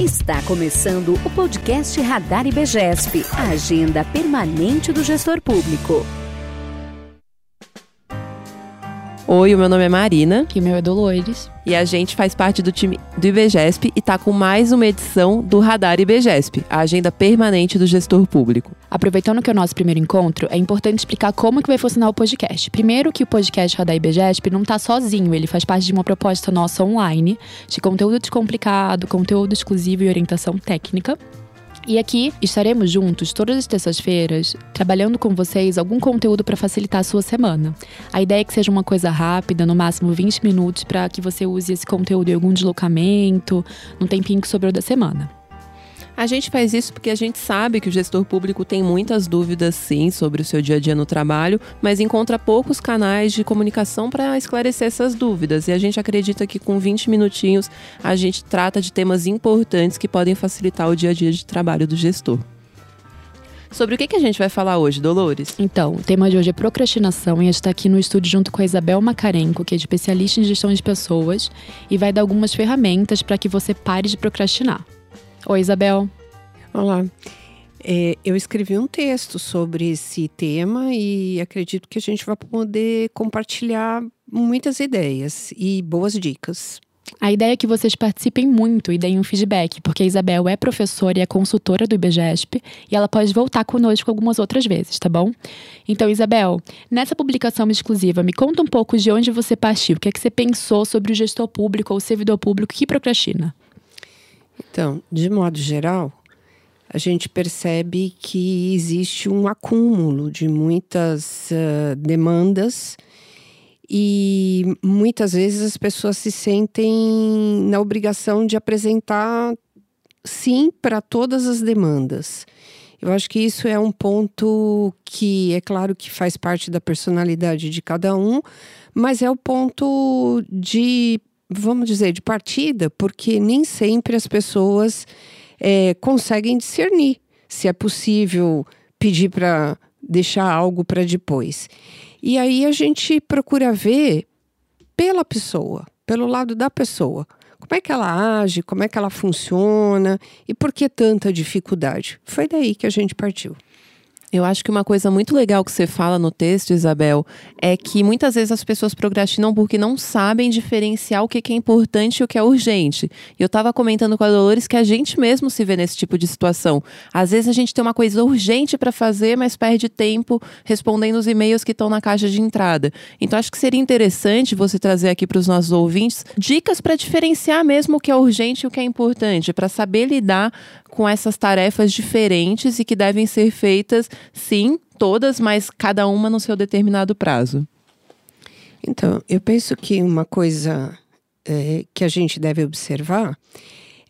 Está começando o podcast Radar IBGESP, a agenda permanente do gestor público. Oi, o meu nome é Marina. E o meu é Dolores. E a gente faz parte do time do IBGESP e está com mais uma edição do Radar IBGESP, a agenda permanente do gestor público. Aproveitando que é o nosso primeiro encontro, é importante explicar como que vai funcionar o podcast. Primeiro que o podcast Radar IBGESP não está sozinho, ele faz parte de uma proposta nossa online, de conteúdo descomplicado, conteúdo exclusivo e orientação técnica. E aqui estaremos juntos todas as terças-feiras, trabalhando com vocês algum conteúdo para facilitar a sua semana. A ideia é que seja uma coisa rápida, no máximo 20 minutos, para que você use esse conteúdo em algum deslocamento, num tempinho que sobrou da semana. A gente faz isso porque a gente sabe que o gestor público tem muitas dúvidas, sim, sobre o seu dia a dia no trabalho, mas encontra poucos canais de comunicação para esclarecer essas dúvidas. E a gente acredita que com 20 minutinhos a gente trata de temas importantes que podem facilitar o dia a dia de trabalho do gestor. Sobre o que, que a gente vai falar hoje, Dolores? Então, o tema de hoje é procrastinação e a gente está aqui no estúdio junto com a Isabel Macarenco, que é especialista em gestão de pessoas e vai dar algumas ferramentas para que você pare de procrastinar. Oi, Isabel. Olá. É, eu escrevi um texto sobre esse tema e acredito que a gente vai poder compartilhar muitas ideias e boas dicas. A ideia é que vocês participem muito e deem um feedback, porque a Isabel é professora e é consultora do IBGESP e ela pode voltar conosco algumas outras vezes, tá bom? Então, Isabel, nessa publicação exclusiva, me conta um pouco de onde você partiu, o que é que você pensou sobre o gestor público ou servidor público que procrastina. Então, de modo geral, a gente percebe que existe um acúmulo de muitas uh, demandas e muitas vezes as pessoas se sentem na obrigação de apresentar sim para todas as demandas. Eu acho que isso é um ponto que é claro que faz parte da personalidade de cada um, mas é o ponto de vamos dizer, de partida, porque nem sempre as pessoas é, conseguem discernir se é possível pedir para deixar algo para depois. E aí a gente procura ver pela pessoa, pelo lado da pessoa. Como é que ela age, como é que ela funciona e por que tanta dificuldade? Foi daí que a gente partiu. Eu acho que uma coisa muito legal que você fala no texto, Isabel, é que muitas vezes as pessoas procrastinam porque não sabem diferenciar o que é importante e o que é urgente. Eu estava comentando com a Dolores que a gente mesmo se vê nesse tipo de situação. Às vezes a gente tem uma coisa urgente para fazer, mas perde tempo respondendo os e-mails que estão na caixa de entrada. Então acho que seria interessante você trazer aqui para os nossos ouvintes dicas para diferenciar mesmo o que é urgente e o que é importante, para saber lidar com essas tarefas diferentes e que devem ser feitas, sim, todas, mas cada uma no seu determinado prazo. Então, eu penso que uma coisa é, que a gente deve observar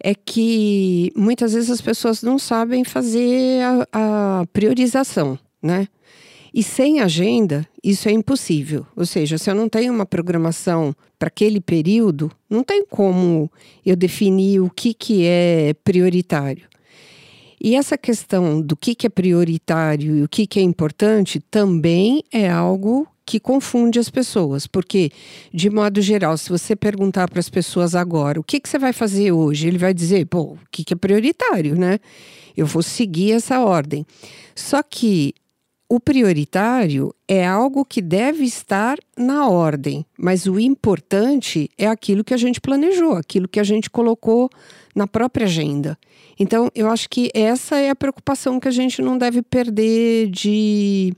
é que muitas vezes as pessoas não sabem fazer a, a priorização, né? E sem agenda, isso é impossível. Ou seja, se eu não tenho uma programação para aquele período, não tem como eu definir o que, que é prioritário. E essa questão do que, que é prioritário e o que, que é importante também é algo que confunde as pessoas, porque, de modo geral, se você perguntar para as pessoas agora o que, que você vai fazer hoje, ele vai dizer, pô, o que, que é prioritário, né? Eu vou seguir essa ordem. Só que o prioritário é algo que deve estar na ordem, mas o importante é aquilo que a gente planejou, aquilo que a gente colocou na própria agenda. Então, eu acho que essa é a preocupação que a gente não deve perder de,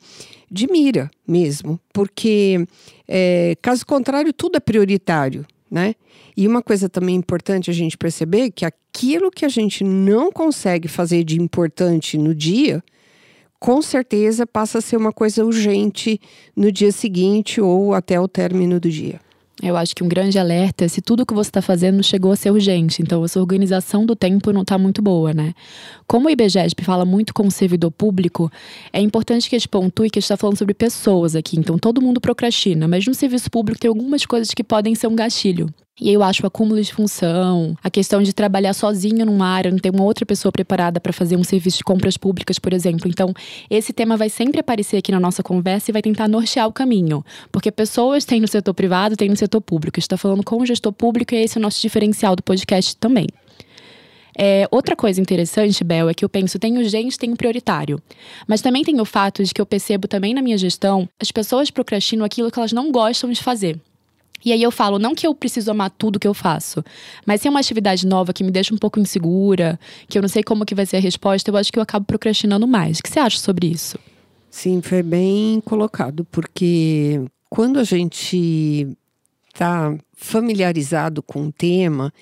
de mira mesmo, porque é, caso contrário, tudo é prioritário. Né? E uma coisa também importante a gente perceber que aquilo que a gente não consegue fazer de importante no dia, com certeza passa a ser uma coisa urgente no dia seguinte ou até o término do dia. Eu acho que um grande alerta é se tudo que você está fazendo chegou a ser urgente. Então, essa organização do tempo não está muito boa, né? Como o IBGESP fala muito com o servidor público, é importante que a gente pontue que a gente está falando sobre pessoas aqui. Então, todo mundo procrastina, mas no serviço público tem algumas coisas que podem ser um gatilho. E eu acho o acúmulo de função, a questão de trabalhar sozinho numa área, não ter uma outra pessoa preparada para fazer um serviço de compras públicas, por exemplo. Então, esse tema vai sempre aparecer aqui na nossa conversa e vai tentar nortear o caminho. Porque pessoas têm no setor privado, têm no setor público. Está falando com o gestor público e esse é o nosso diferencial do podcast também. É, outra coisa interessante, Bel, é que eu penso, tem urgente, tem prioritário. Mas também tem o fato de que eu percebo também na minha gestão, as pessoas procrastinam aquilo que elas não gostam de fazer. E aí eu falo, não que eu preciso amar tudo que eu faço, mas se é uma atividade nova que me deixa um pouco insegura, que eu não sei como que vai ser a resposta, eu acho que eu acabo procrastinando mais. O que você acha sobre isso? Sim, foi bem colocado, porque quando a gente está familiarizado com o tema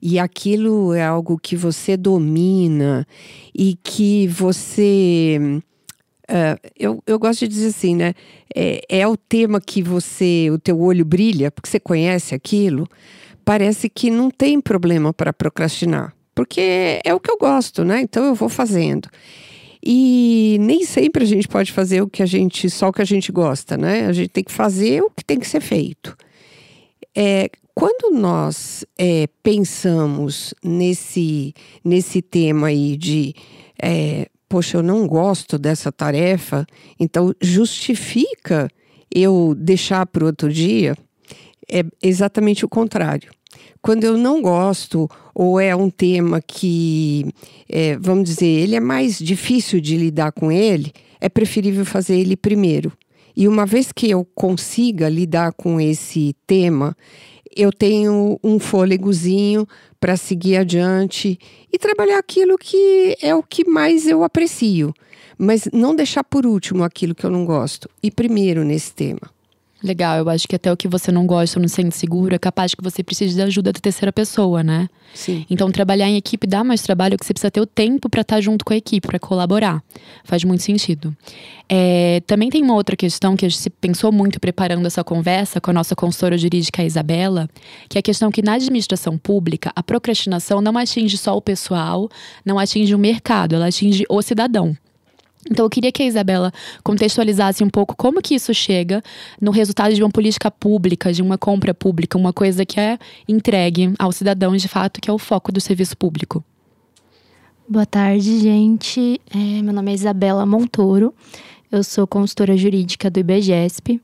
e aquilo é algo que você domina e que você. Uh, eu, eu gosto de dizer assim, né? É, é o tema que você, o teu olho brilha, porque você conhece aquilo, parece que não tem problema para procrastinar, porque é o que eu gosto, né? Então eu vou fazendo. E nem sempre a gente pode fazer o que a gente, só o que a gente gosta, né? A gente tem que fazer o que tem que ser feito. É, quando nós é, pensamos nesse, nesse tema aí de, é, poxa, eu não gosto dessa tarefa, então justifica eu deixar para o outro dia, é exatamente o contrário. Quando eu não gosto, ou é um tema que, é, vamos dizer, ele é mais difícil de lidar com ele, é preferível fazer ele primeiro. E uma vez que eu consiga lidar com esse tema, eu tenho um fôlegozinho para seguir adiante e trabalhar aquilo que é o que mais eu aprecio, mas não deixar por último aquilo que eu não gosto e primeiro nesse tema. Legal, eu acho que até o que você não gosta ou não sente seguro é capaz que você precise de ajuda da terceira pessoa, né? Sim. Então, trabalhar em equipe dá mais trabalho, que você precisa ter o tempo para estar tá junto com a equipe, para colaborar. Faz muito sentido. É, também tem uma outra questão que a gente pensou muito preparando essa conversa com a nossa consultora jurídica Isabela, que é a questão que na administração pública a procrastinação não atinge só o pessoal, não atinge o mercado, ela atinge o cidadão. Então eu queria que a Isabela contextualizasse um pouco como que isso chega no resultado de uma política pública, de uma compra pública, uma coisa que é entregue ao cidadão de fato, que é o foco do serviço público. Boa tarde, gente. É, meu nome é Isabela Montoro. Eu sou consultora jurídica do IBGESP.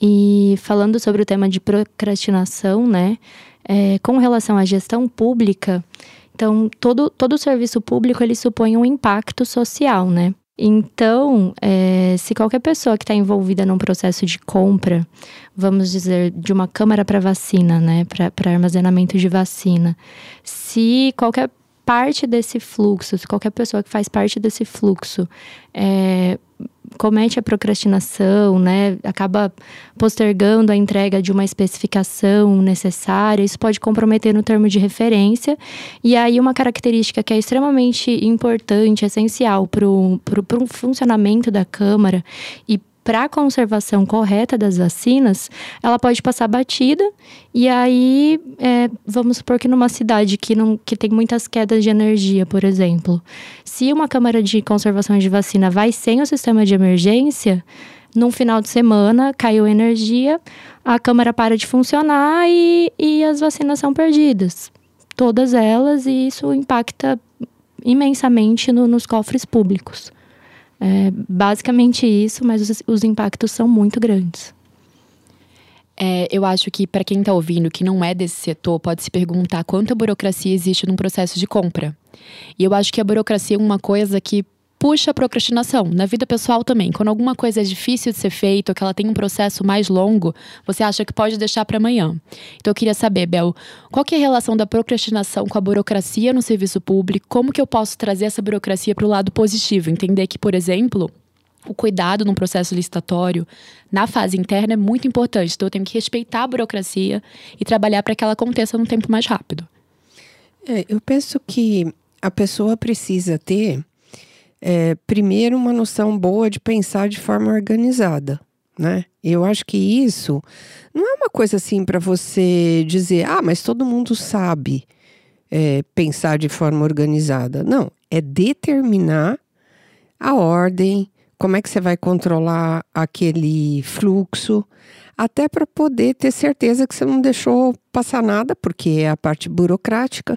E falando sobre o tema de procrastinação, né, é, com relação à gestão pública, então todo, todo serviço público ele supõe um impacto social, né? Então, é, se qualquer pessoa que está envolvida num processo de compra, vamos dizer, de uma câmara para vacina, né, para armazenamento de vacina, se qualquer parte desse fluxo, se qualquer pessoa que faz parte desse fluxo é, comete a procrastinação, né, acaba postergando a entrega de uma especificação necessária, isso pode comprometer no termo de referência. E aí, uma característica que é extremamente importante, essencial para o funcionamento da Câmara e para a conservação correta das vacinas, ela pode passar batida. E aí, é, vamos supor que numa cidade que, não, que tem muitas quedas de energia, por exemplo, se uma câmara de conservação de vacina vai sem o sistema de emergência, num final de semana caiu energia, a câmara para de funcionar e, e as vacinas são perdidas. Todas elas, e isso impacta imensamente no, nos cofres públicos. É basicamente isso, mas os, os impactos são muito grandes. É, eu acho que para quem está ouvindo que não é desse setor, pode se perguntar quanta burocracia existe num processo de compra. E eu acho que a burocracia é uma coisa que puxa a procrastinação. Na vida pessoal também. Quando alguma coisa é difícil de ser feita, ou que ela tem um processo mais longo, você acha que pode deixar para amanhã. Então eu queria saber, Bel, qual que é a relação da procrastinação com a burocracia no serviço público? Como que eu posso trazer essa burocracia para o lado positivo? Entender que, por exemplo, o cuidado no processo licitatório, na fase interna, é muito importante. Então, eu tenho que respeitar a burocracia e trabalhar para que ela aconteça num tempo mais rápido. É, eu penso que a pessoa precisa ter é, primeiro, uma noção boa de pensar de forma organizada, né? Eu acho que isso não é uma coisa assim para você dizer, ah, mas todo mundo sabe é, pensar de forma organizada. Não, é determinar a ordem, como é que você vai controlar aquele fluxo, até para poder ter certeza que você não deixou passar nada, porque é a parte burocrática,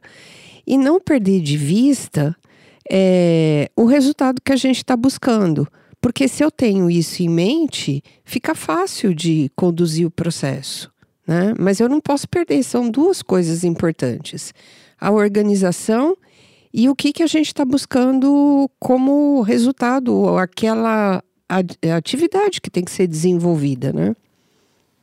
e não perder de vista é, o resultado que a gente está buscando. Porque se eu tenho isso em mente, fica fácil de conduzir o processo. Né? Mas eu não posso perder, são duas coisas importantes: a organização e o que, que a gente está buscando como resultado, aquela atividade que tem que ser desenvolvida, né?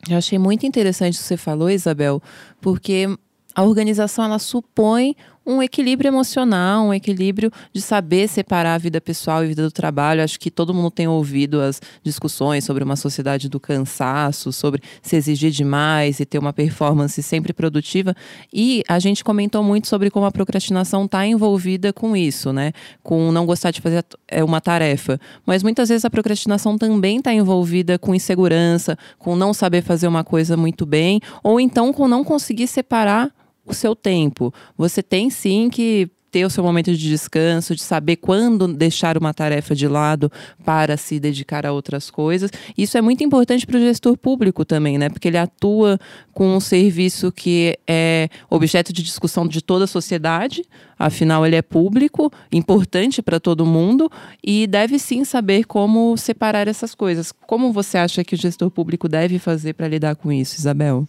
Eu achei muito interessante o que você falou, Isabel, porque a organização ela supõe um equilíbrio emocional, um equilíbrio de saber separar a vida pessoal e a vida do trabalho. Acho que todo mundo tem ouvido as discussões sobre uma sociedade do cansaço, sobre se exigir demais e ter uma performance sempre produtiva. E a gente comentou muito sobre como a procrastinação está envolvida com isso, né? Com não gostar de fazer é, uma tarefa. Mas muitas vezes a procrastinação também está envolvida com insegurança, com não saber fazer uma coisa muito bem, ou então com não conseguir separar o seu tempo. Você tem sim que ter o seu momento de descanso, de saber quando deixar uma tarefa de lado para se dedicar a outras coisas. Isso é muito importante para o gestor público também, né? Porque ele atua com um serviço que é objeto de discussão de toda a sociedade, afinal ele é público, importante para todo mundo e deve sim saber como separar essas coisas. Como você acha que o gestor público deve fazer para lidar com isso, Isabel?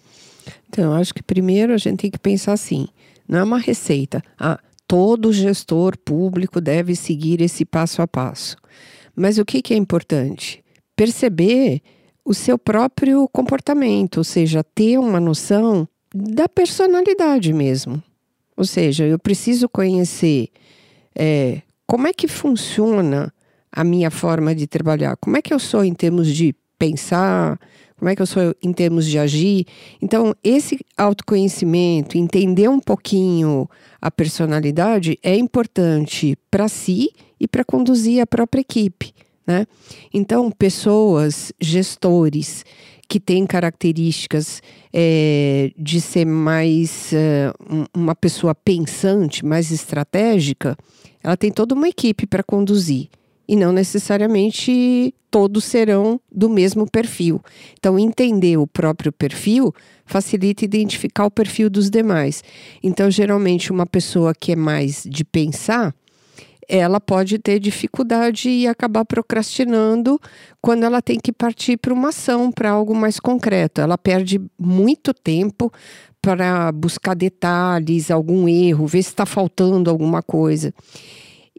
Então, acho que primeiro a gente tem que pensar assim: não é uma receita. Ah, todo gestor público deve seguir esse passo a passo. Mas o que, que é importante? Perceber o seu próprio comportamento, ou seja, ter uma noção da personalidade mesmo. Ou seja, eu preciso conhecer é, como é que funciona a minha forma de trabalhar, como é que eu sou em termos de pensar, como é que eu sou em termos de agir. Então, esse autoconhecimento, entender um pouquinho a personalidade é importante para si e para conduzir a própria equipe. Né? Então, pessoas, gestores que têm características é, de ser mais é, uma pessoa pensante, mais estratégica, ela tem toda uma equipe para conduzir e não necessariamente todos serão do mesmo perfil. Então, entender o próprio perfil facilita identificar o perfil dos demais. Então, geralmente, uma pessoa que é mais de pensar, ela pode ter dificuldade e acabar procrastinando quando ela tem que partir para uma ação, para algo mais concreto. Ela perde muito tempo para buscar detalhes, algum erro, ver se está faltando alguma coisa.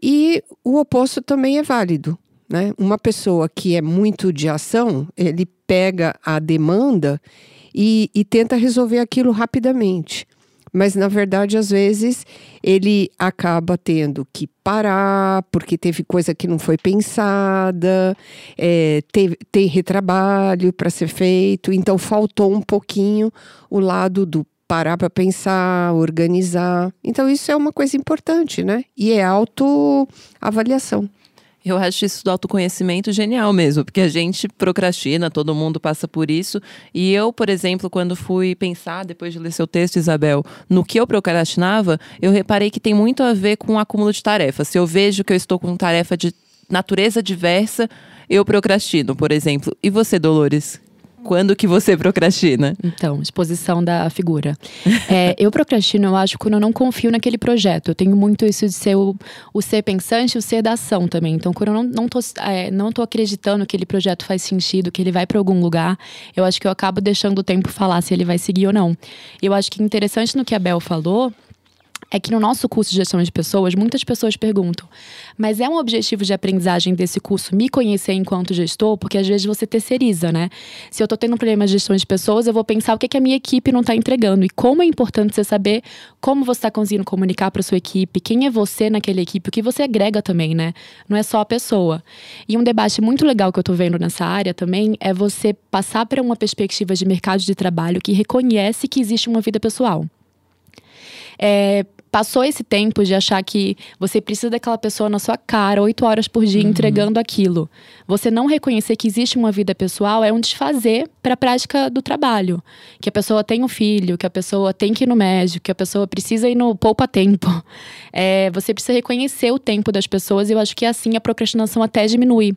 E o oposto também é válido. Né? Uma pessoa que é muito de ação, ele pega a demanda e, e tenta resolver aquilo rapidamente. Mas, na verdade, às vezes, ele acaba tendo que parar, porque teve coisa que não foi pensada, é, teve, tem retrabalho para ser feito, então faltou um pouquinho o lado do parar para pensar, organizar. Então, isso é uma coisa importante, né? E é autoavaliação. Eu acho isso do autoconhecimento genial mesmo, porque a gente procrastina, todo mundo passa por isso. E eu, por exemplo, quando fui pensar, depois de ler seu texto, Isabel, no que eu procrastinava, eu reparei que tem muito a ver com o acúmulo de tarefas. Se eu vejo que eu estou com tarefa de natureza diversa, eu procrastino, por exemplo. E você, Dolores? Quando que você procrastina? Então, exposição da figura. É, eu procrastino, eu acho, quando eu não confio naquele projeto. Eu tenho muito isso de ser o, o ser pensante e o ser da ação também. Então, quando eu não, não, tô, é, não tô acreditando que aquele projeto faz sentido, que ele vai para algum lugar, eu acho que eu acabo deixando o tempo falar se ele vai seguir ou não. Eu acho que interessante no que a Bel falou é que no nosso curso de gestão de pessoas, muitas pessoas perguntam: mas é um objetivo de aprendizagem desse curso me conhecer enquanto gestor? Porque às vezes você terceiriza, né? Se eu estou tendo um problema de gestão de pessoas, eu vou pensar o que, é que a minha equipe não está entregando. E como é importante você saber como você está conseguindo comunicar para sua equipe, quem é você naquela equipe, o que você agrega também, né? Não é só a pessoa. E um debate muito legal que eu estou vendo nessa área também é você passar para uma perspectiva de mercado de trabalho que reconhece que existe uma vida pessoal. É, passou esse tempo de achar que você precisa daquela pessoa na sua cara, oito horas por dia, uhum. entregando aquilo. Você não reconhecer que existe uma vida pessoal é um desfazer para a prática do trabalho. Que a pessoa tem um filho, que a pessoa tem que ir no médico, que a pessoa precisa ir no poupa-tempo. É, você precisa reconhecer o tempo das pessoas e eu acho que assim a procrastinação até diminui.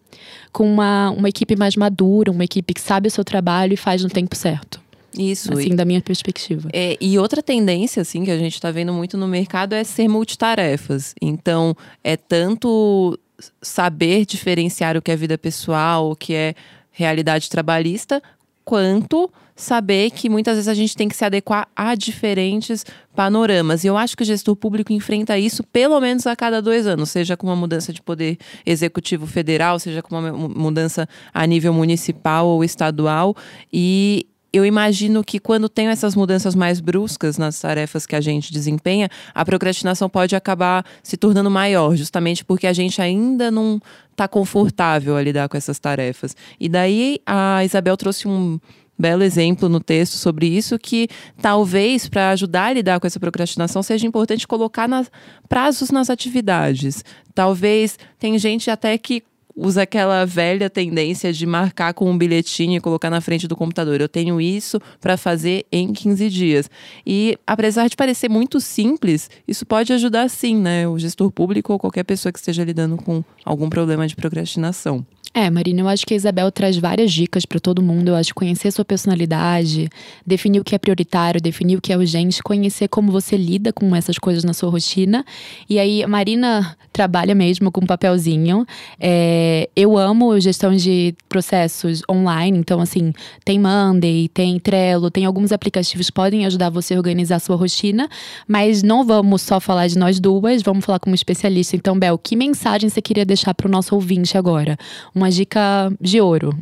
Com uma, uma equipe mais madura, uma equipe que sabe o seu trabalho e faz no tempo certo. Isso. Assim, e, da minha perspectiva. É, e outra tendência, assim, que a gente está vendo muito no mercado é ser multitarefas. Então, é tanto saber diferenciar o que é vida pessoal, o que é realidade trabalhista, quanto saber que muitas vezes a gente tem que se adequar a diferentes panoramas. E eu acho que o gestor público enfrenta isso pelo menos a cada dois anos, seja com uma mudança de poder executivo federal, seja com uma mudança a nível municipal ou estadual. E eu imagino que quando tem essas mudanças mais bruscas nas tarefas que a gente desempenha, a procrastinação pode acabar se tornando maior, justamente porque a gente ainda não está confortável a lidar com essas tarefas. E daí a Isabel trouxe um belo exemplo no texto sobre isso que talvez para ajudar a lidar com essa procrastinação seja importante colocar nas, prazos nas atividades. Talvez tem gente até que usa aquela velha tendência de marcar com um bilhetinho e colocar na frente do computador. Eu tenho isso para fazer em 15 dias. E apesar de parecer muito simples, isso pode ajudar sim, né? O gestor público ou qualquer pessoa que esteja lidando com algum problema de procrastinação. É, Marina, eu acho que a Isabel traz várias dicas para todo mundo. Eu acho conhecer sua personalidade, definir o que é prioritário, definir o que é urgente, conhecer como você lida com essas coisas na sua rotina. E aí, Marina trabalha mesmo com um papelzinho. É, eu amo gestão de processos online, então, assim, tem Monday, tem Trello, tem alguns aplicativos que podem ajudar você a organizar a sua rotina, mas não vamos só falar de nós duas, vamos falar com um especialista. Então, Bel, que mensagem você queria deixar para o nosso ouvinte agora? Uma uma dica de ouro?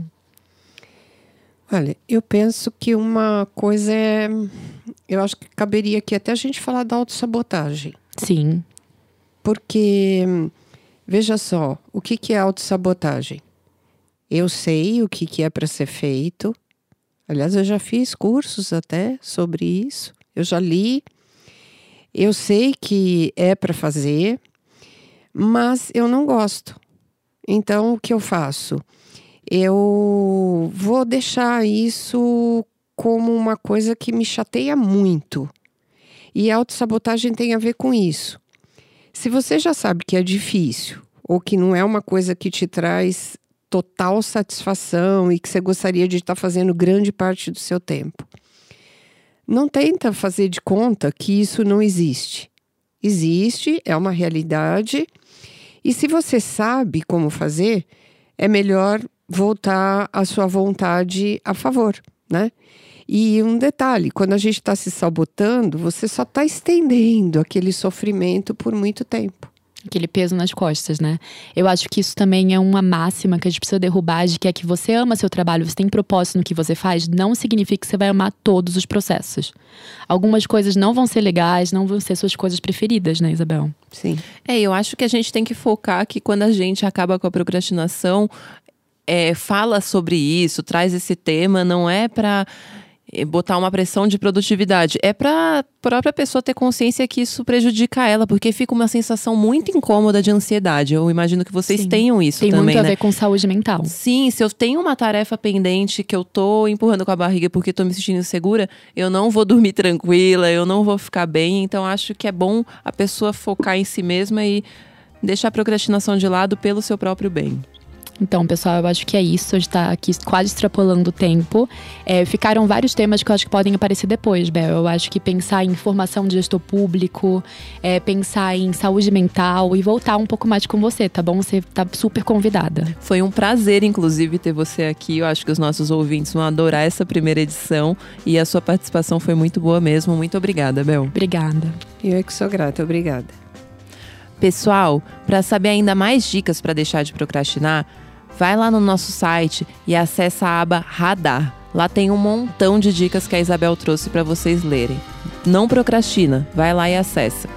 Olha, eu penso que uma coisa é. Eu acho que caberia aqui até a gente falar da autossabotagem. Sim. Porque, veja só, o que, que é autossabotagem? Eu sei o que, que é para ser feito. Aliás, eu já fiz cursos até sobre isso. Eu já li. Eu sei que é para fazer, mas eu não gosto. Então, o que eu faço? Eu vou deixar isso como uma coisa que me chateia muito. E a autossabotagem tem a ver com isso. Se você já sabe que é difícil, ou que não é uma coisa que te traz total satisfação e que você gostaria de estar fazendo grande parte do seu tempo, não tenta fazer de conta que isso não existe. Existe, é uma realidade e se você sabe como fazer, é melhor voltar a sua vontade a favor, né? E um detalhe: quando a gente está se sabotando, você só está estendendo aquele sofrimento por muito tempo aquele peso nas costas, né? Eu acho que isso também é uma máxima que a gente precisa derrubar de que é que você ama seu trabalho, você tem propósito no que você faz, não significa que você vai amar todos os processos. Algumas coisas não vão ser legais, não vão ser suas coisas preferidas, né, Isabel? Sim. É, eu acho que a gente tem que focar que quando a gente acaba com a procrastinação, é, fala sobre isso, traz esse tema, não é para botar uma pressão de produtividade. É para a própria pessoa ter consciência que isso prejudica ela, porque fica uma sensação muito incômoda de ansiedade. Eu imagino que vocês Sim. tenham isso Tem também. Tem muito a né? ver com saúde mental. Sim, se eu tenho uma tarefa pendente que eu tô empurrando com a barriga porque tô me sentindo insegura, eu não vou dormir tranquila, eu não vou ficar bem. Então acho que é bom a pessoa focar em si mesma e deixar a procrastinação de lado pelo seu próprio bem. Então, pessoal, eu acho que é isso. A gente tá aqui quase extrapolando o tempo. É, ficaram vários temas que eu acho que podem aparecer depois, Bel. Eu acho que pensar em formação de gestor público, é, pensar em saúde mental e voltar um pouco mais com você, tá bom? Você tá super convidada. Foi um prazer, inclusive, ter você aqui. Eu acho que os nossos ouvintes vão adorar essa primeira edição e a sua participação foi muito boa mesmo. Muito obrigada, Bel. Obrigada. Eu é que sou grata, obrigada. Pessoal, para saber ainda mais dicas para deixar de procrastinar, vai lá no nosso site e acessa a aba Radar. Lá tem um montão de dicas que a Isabel trouxe para vocês lerem. Não procrastina, vai lá e acessa.